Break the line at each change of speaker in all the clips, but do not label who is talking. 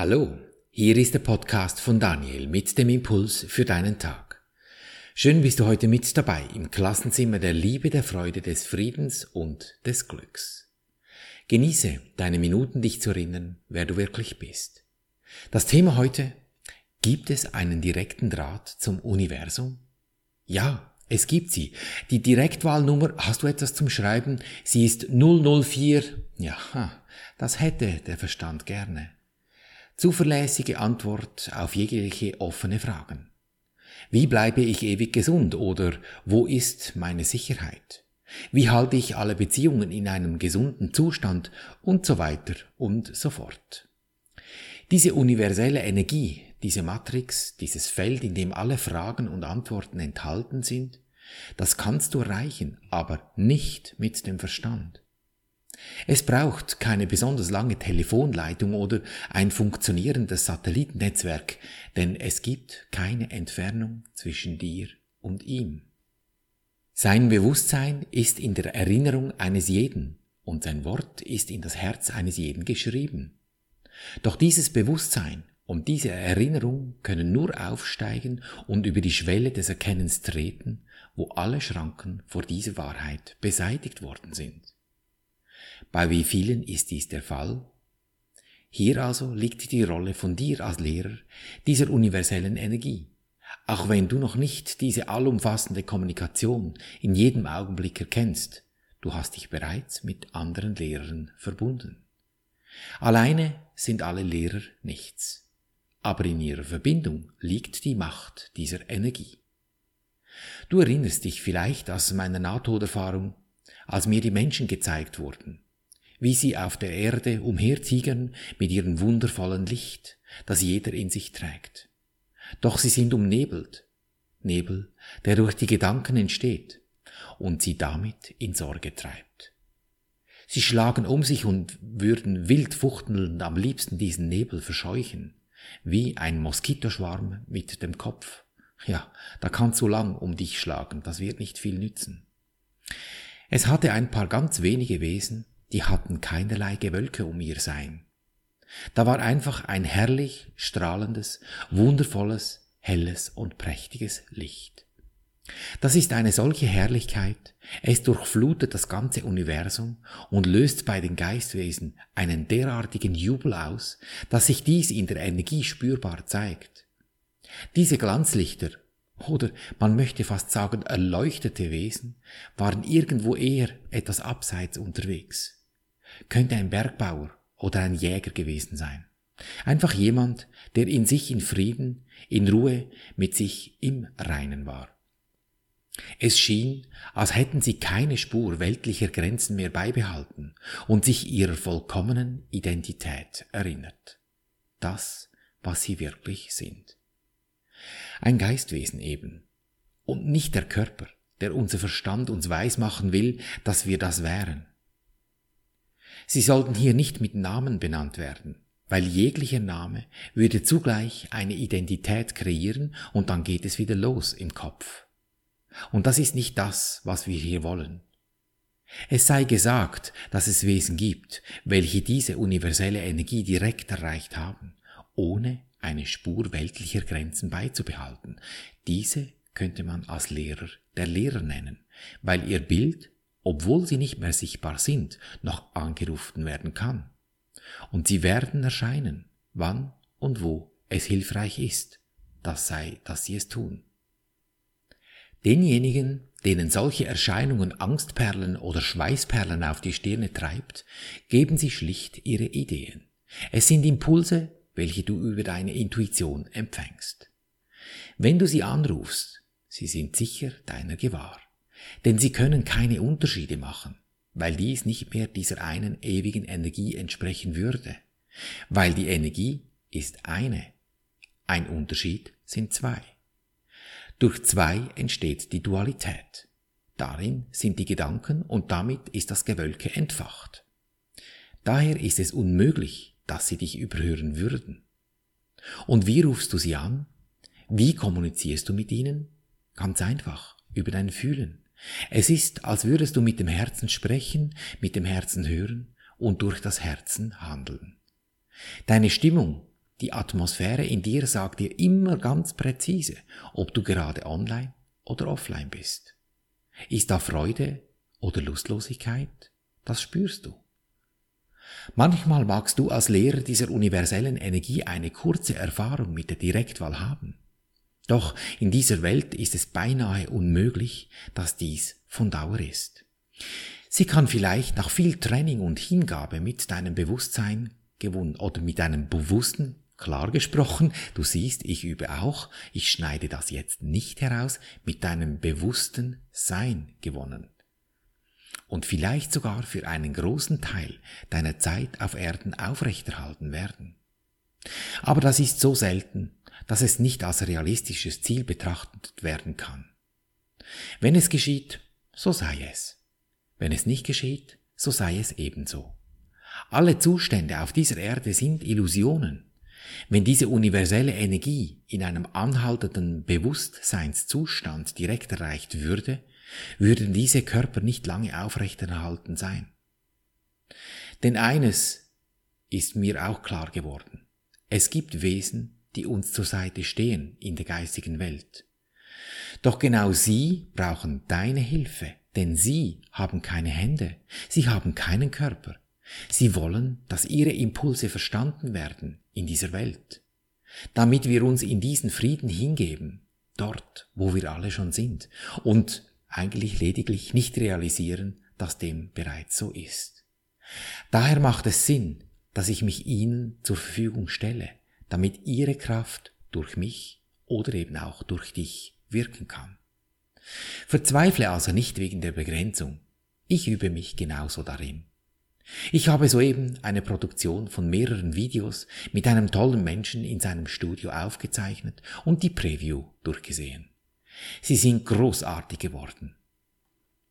Hallo, hier ist der Podcast von Daniel mit dem Impuls für deinen Tag. Schön bist du heute mit dabei im Klassenzimmer der Liebe, der Freude, des Friedens und des Glücks. Genieße deine Minuten, dich zu erinnern, wer du wirklich bist. Das Thema heute, gibt es einen direkten Draht zum Universum? Ja, es gibt sie. Die Direktwahlnummer, hast du etwas zum Schreiben? Sie ist 004. Ja, das hätte der Verstand gerne. Zuverlässige Antwort auf jegliche offene Fragen. Wie bleibe ich ewig gesund oder wo ist meine Sicherheit? Wie halte ich alle Beziehungen in einem gesunden Zustand und so weiter und so fort. Diese universelle Energie, diese Matrix, dieses Feld, in dem alle Fragen und Antworten enthalten sind, das kannst du erreichen, aber nicht mit dem Verstand. Es braucht keine besonders lange Telefonleitung oder ein funktionierendes Satellitennetzwerk, denn es gibt keine Entfernung zwischen dir und ihm. Sein Bewusstsein ist in der Erinnerung eines jeden und sein Wort ist in das Herz eines jeden geschrieben. Doch dieses Bewusstsein und diese Erinnerung können nur aufsteigen und über die Schwelle des Erkennens treten, wo alle Schranken vor dieser Wahrheit beseitigt worden sind. Bei wie vielen ist dies der Fall? Hier also liegt die Rolle von dir als Lehrer dieser universellen Energie. Auch wenn du noch nicht diese allumfassende Kommunikation in jedem Augenblick erkennst, du hast dich bereits mit anderen Lehrern verbunden. Alleine sind alle Lehrer nichts, aber in ihrer Verbindung liegt die Macht dieser Energie. Du erinnerst dich vielleicht aus meiner Nahtoderfahrung, als mir die Menschen gezeigt wurden, wie sie auf der Erde umhertigern mit ihrem wundervollen Licht, das jeder in sich trägt. Doch sie sind umnebelt, Nebel, der durch die Gedanken entsteht und sie damit in Sorge treibt. Sie schlagen um sich und würden wild fuchtelnd am liebsten diesen Nebel verscheuchen, wie ein Moskitoschwarm mit dem Kopf. Ja, da kannst du lang um dich schlagen, das wird nicht viel nützen. Es hatte ein paar ganz wenige Wesen, die hatten keinerlei Gewölke um ihr Sein. Da war einfach ein herrlich, strahlendes, wundervolles, helles und prächtiges Licht. Das ist eine solche Herrlichkeit, es durchflutet das ganze Universum und löst bei den Geistwesen einen derartigen Jubel aus, dass sich dies in der Energie spürbar zeigt. Diese Glanzlichter, oder man möchte fast sagen erleuchtete Wesen, waren irgendwo eher etwas abseits unterwegs könnte ein Bergbauer oder ein Jäger gewesen sein. Einfach jemand, der in sich in Frieden, in Ruhe mit sich im Reinen war. Es schien, als hätten sie keine Spur weltlicher Grenzen mehr beibehalten und sich ihrer vollkommenen Identität erinnert. Das, was sie wirklich sind. Ein Geistwesen eben. Und nicht der Körper, der unser Verstand uns weismachen will, dass wir das wären. Sie sollten hier nicht mit Namen benannt werden, weil jeglicher Name würde zugleich eine Identität kreieren und dann geht es wieder los im Kopf. Und das ist nicht das, was wir hier wollen. Es sei gesagt, dass es Wesen gibt, welche diese universelle Energie direkt erreicht haben, ohne eine Spur weltlicher Grenzen beizubehalten. Diese könnte man als Lehrer der Lehrer nennen, weil ihr Bild obwohl sie nicht mehr sichtbar sind, noch angerufen werden kann. Und sie werden erscheinen, wann und wo es hilfreich ist, das sei, dass sie es tun. Denjenigen, denen solche Erscheinungen Angstperlen oder Schweißperlen auf die Stirne treibt, geben sie schlicht ihre Ideen. Es sind Impulse, welche du über deine Intuition empfängst. Wenn du sie anrufst, sie sind sicher deiner gewahr. Denn sie können keine Unterschiede machen, weil dies nicht mehr dieser einen ewigen Energie entsprechen würde. Weil die Energie ist eine. Ein Unterschied sind zwei. Durch zwei entsteht die Dualität. Darin sind die Gedanken und damit ist das Gewölke entfacht. Daher ist es unmöglich, dass sie dich überhören würden. Und wie rufst du sie an? Wie kommunizierst du mit ihnen? Ganz einfach, über dein Fühlen. Es ist, als würdest du mit dem Herzen sprechen, mit dem Herzen hören und durch das Herzen handeln. Deine Stimmung, Die Atmosphäre in dir sagt dir immer ganz präzise, ob du gerade online oder offline bist. Ist da Freude oder Lustlosigkeit? Das spürst du. Manchmal magst du als Lehrer dieser universellen Energie eine kurze Erfahrung mit der Direktwahl haben. Doch in dieser Welt ist es beinahe unmöglich, dass dies von Dauer ist. Sie kann vielleicht nach viel Training und Hingabe mit deinem Bewusstsein gewonnen oder mit deinem bewussten klar gesprochen, du siehst, ich übe auch, ich schneide das jetzt nicht heraus, mit deinem bewussten Sein gewonnen. Und vielleicht sogar für einen großen Teil deiner Zeit auf Erden aufrechterhalten werden. Aber das ist so selten, dass es nicht als realistisches Ziel betrachtet werden kann. Wenn es geschieht, so sei es. Wenn es nicht geschieht, so sei es ebenso. Alle Zustände auf dieser Erde sind Illusionen. Wenn diese universelle Energie in einem anhaltenden Bewusstseinszustand direkt erreicht würde, würden diese Körper nicht lange aufrechterhalten sein. Denn eines ist mir auch klar geworden. Es gibt Wesen, die uns zur Seite stehen in der geistigen Welt. Doch genau sie brauchen deine Hilfe, denn sie haben keine Hände, sie haben keinen Körper, Sie wollen, dass ihre Impulse verstanden werden in dieser Welt, damit wir uns in diesen Frieden hingeben, dort, wo wir alle schon sind, und eigentlich lediglich nicht realisieren, dass dem bereits so ist. Daher macht es Sinn, dass ich mich ihnen zur Verfügung stelle, damit ihre Kraft durch mich oder eben auch durch dich wirken kann. Verzweifle also nicht wegen der Begrenzung. Ich übe mich genauso darin. Ich habe soeben eine Produktion von mehreren Videos mit einem tollen Menschen in seinem Studio aufgezeichnet und die Preview durchgesehen. Sie sind großartig geworden.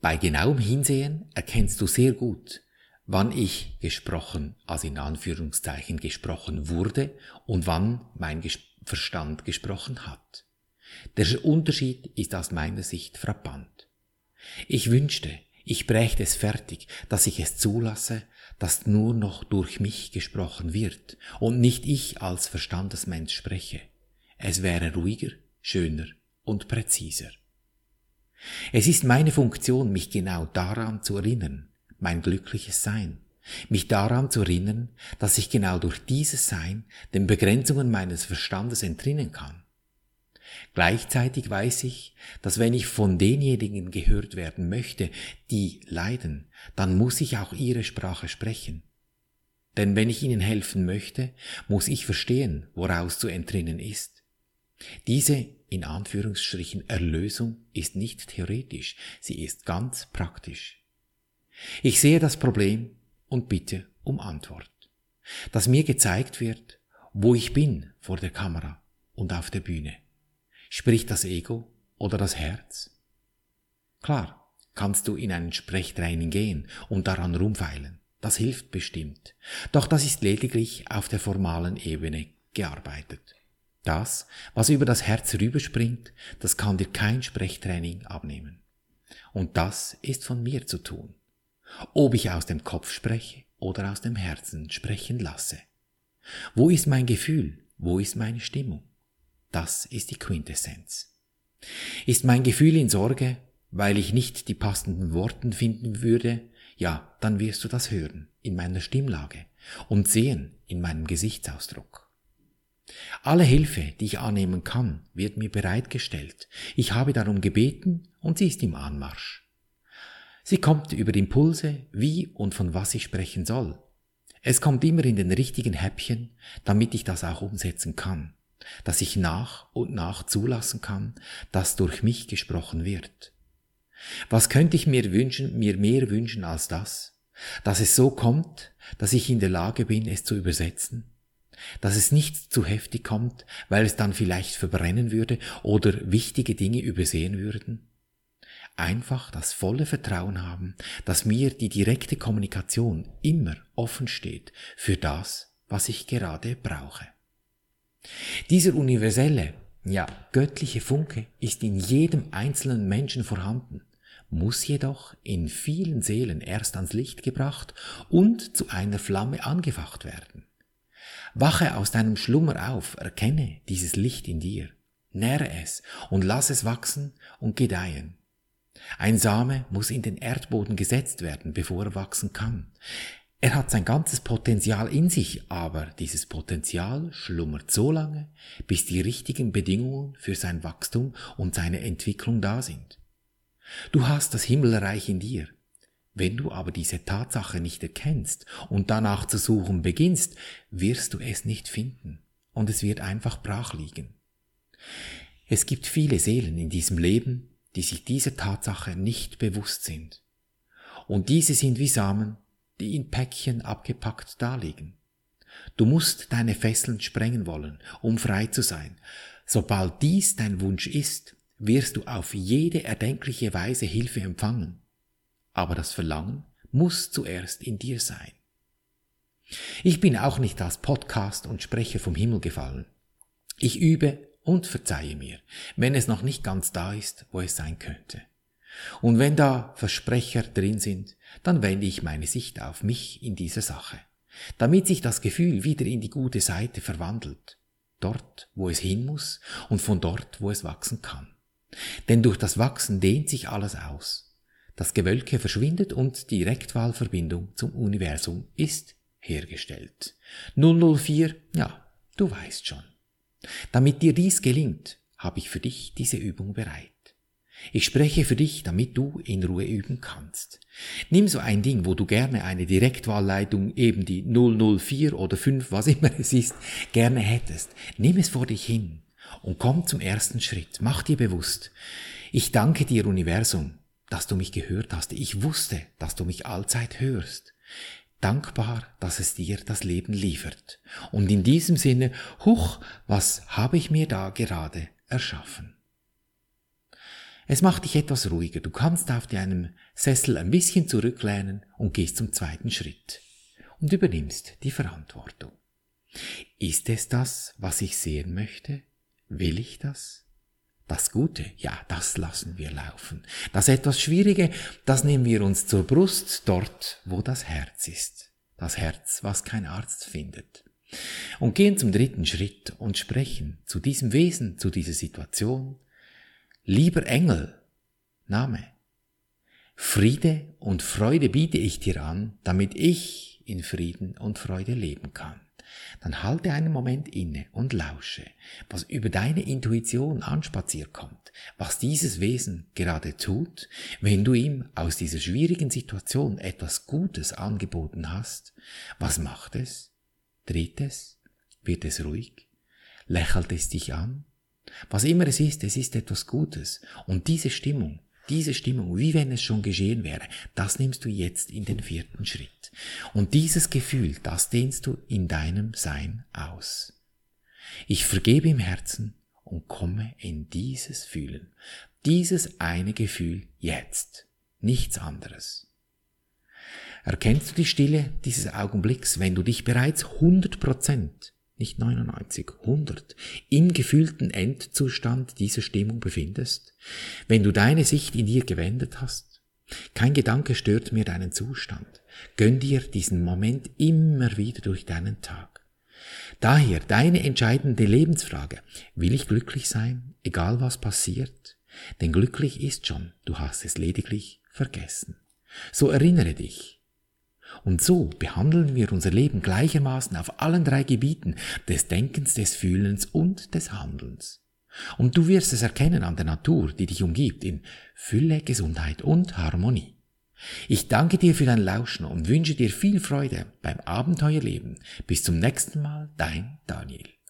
Bei genauem Hinsehen erkennst du sehr gut, wann ich gesprochen, also in Anführungszeichen gesprochen wurde und wann mein Verstand gesprochen hat. Der Unterschied ist aus meiner Sicht frappant. Ich wünschte, ich brächte es fertig, dass ich es zulasse, dass nur noch durch mich gesprochen wird und nicht ich als Verstandesmensch spreche. Es wäre ruhiger, schöner und präziser. Es ist meine Funktion, mich genau daran zu erinnern, mein glückliches Sein, mich daran zu erinnern, dass ich genau durch dieses Sein den Begrenzungen meines Verstandes entrinnen kann. Gleichzeitig weiß ich, dass wenn ich von denjenigen gehört werden möchte, die leiden, dann muss ich auch ihre Sprache sprechen. Denn wenn ich ihnen helfen möchte, muss ich verstehen, woraus zu entrinnen ist. Diese in Anführungsstrichen Erlösung ist nicht theoretisch, sie ist ganz praktisch. Ich sehe das Problem und bitte um Antwort. Dass mir gezeigt wird, wo ich bin vor der Kamera und auf der Bühne. Spricht das Ego oder das Herz? Klar, kannst du in einen Sprechtraining gehen und daran rumfeilen. Das hilft bestimmt. Doch das ist lediglich auf der formalen Ebene gearbeitet. Das, was über das Herz rüberspringt, das kann dir kein Sprechtraining abnehmen. Und das ist von mir zu tun. Ob ich aus dem Kopf spreche oder aus dem Herzen sprechen lasse. Wo ist mein Gefühl? Wo ist meine Stimmung? Das ist die Quintessenz. Ist mein Gefühl in Sorge, weil ich nicht die passenden Worten finden würde, ja, dann wirst du das hören in meiner Stimmlage und sehen in meinem Gesichtsausdruck. Alle Hilfe, die ich annehmen kann, wird mir bereitgestellt. Ich habe darum gebeten und sie ist im Anmarsch. Sie kommt über Impulse, wie und von was ich sprechen soll. Es kommt immer in den richtigen Häppchen, damit ich das auch umsetzen kann dass ich nach und nach zulassen kann, dass durch mich gesprochen wird. Was könnte ich mir wünschen, mir mehr wünschen als das? Dass es so kommt, dass ich in der Lage bin, es zu übersetzen? Dass es nicht zu heftig kommt, weil es dann vielleicht verbrennen würde oder wichtige Dinge übersehen würden? Einfach das volle Vertrauen haben, dass mir die direkte Kommunikation immer offen steht für das, was ich gerade brauche. Dieser universelle, ja göttliche Funke ist in jedem einzelnen Menschen vorhanden, muss jedoch in vielen Seelen erst ans Licht gebracht und zu einer Flamme angefacht werden. Wache aus deinem Schlummer auf, erkenne dieses Licht in dir, nähre es und lass es wachsen und gedeihen. Ein Same muss in den Erdboden gesetzt werden, bevor er wachsen kann. Er hat sein ganzes Potenzial in sich, aber dieses Potenzial schlummert so lange, bis die richtigen Bedingungen für sein Wachstum und seine Entwicklung da sind. Du hast das Himmelreich in dir. Wenn du aber diese Tatsache nicht erkennst und danach zu suchen beginnst, wirst du es nicht finden und es wird einfach brach liegen. Es gibt viele Seelen in diesem Leben, die sich dieser Tatsache nicht bewusst sind. Und diese sind wie Samen, die in Päckchen abgepackt daliegen. Du musst deine Fesseln sprengen wollen, um frei zu sein. Sobald dies dein Wunsch ist, wirst du auf jede erdenkliche Weise Hilfe empfangen. Aber das Verlangen muss zuerst in dir sein. Ich bin auch nicht als Podcast und Sprecher vom Himmel gefallen. Ich übe und verzeihe mir, wenn es noch nicht ganz da ist, wo es sein könnte. Und wenn da Versprecher drin sind, dann wende ich meine Sicht auf mich in dieser Sache, damit sich das Gefühl wieder in die gute Seite verwandelt, dort, wo es hin muss und von dort, wo es wachsen kann. Denn durch das Wachsen dehnt sich alles aus. Das Gewölke verschwindet und die Direktwahlverbindung zum Universum ist hergestellt. 004, ja, du weißt schon. Damit dir dies gelingt, habe ich für dich diese Übung bereit. Ich spreche für dich, damit du in Ruhe üben kannst. Nimm so ein Ding, wo du gerne eine Direktwahlleitung, eben die 004 oder 5, was immer es ist, gerne hättest. Nimm es vor dich hin und komm zum ersten Schritt. Mach dir bewusst. Ich danke dir, Universum, dass du mich gehört hast. Ich wusste, dass du mich allzeit hörst dankbar, dass es dir das Leben liefert. Und in diesem Sinne, huch, was habe ich mir da gerade erschaffen? Es macht dich etwas ruhiger. Du kannst auf deinem Sessel ein bisschen zurücklehnen und gehst zum zweiten Schritt und übernimmst die Verantwortung. Ist es das, was ich sehen möchte? Will ich das? Das Gute, ja, das lassen wir laufen. Das etwas Schwierige, das nehmen wir uns zur Brust, dort, wo das Herz ist. Das Herz, was kein Arzt findet. Und gehen zum dritten Schritt und sprechen zu diesem Wesen, zu dieser Situation. Lieber Engel, Name. Friede und Freude biete ich dir an, damit ich in Frieden und Freude leben kann dann halte einen Moment inne und lausche, was über deine Intuition anspaziert kommt, was dieses Wesen gerade tut, wenn du ihm aus dieser schwierigen Situation etwas Gutes angeboten hast. Was macht es? Dreht es? Wird es ruhig? Lächelt es dich an? Was immer es ist, es ist etwas Gutes. Und diese Stimmung, diese Stimmung, wie wenn es schon geschehen wäre, das nimmst du jetzt in den vierten Schritt. Und dieses Gefühl, das dehnst du in deinem Sein aus. Ich vergebe im Herzen und komme in dieses Fühlen. Dieses eine Gefühl jetzt. Nichts anderes. Erkennst du die Stille dieses Augenblicks, wenn du dich bereits 100 Prozent nicht 99, 100, im gefühlten Endzustand dieser Stimmung befindest, wenn du deine Sicht in dir gewendet hast. Kein Gedanke stört mir deinen Zustand. Gönn dir diesen Moment immer wieder durch deinen Tag. Daher deine entscheidende Lebensfrage. Will ich glücklich sein, egal was passiert? Denn glücklich ist schon, du hast es lediglich vergessen. So erinnere dich, und so behandeln wir unser Leben gleichermaßen auf allen drei Gebieten des Denkens, des Fühlens und des Handelns. Und du wirst es erkennen an der Natur, die dich umgibt, in Fülle, Gesundheit und Harmonie. Ich danke dir für dein Lauschen und wünsche dir viel Freude beim Abenteuerleben. Bis zum nächsten Mal, dein Daniel.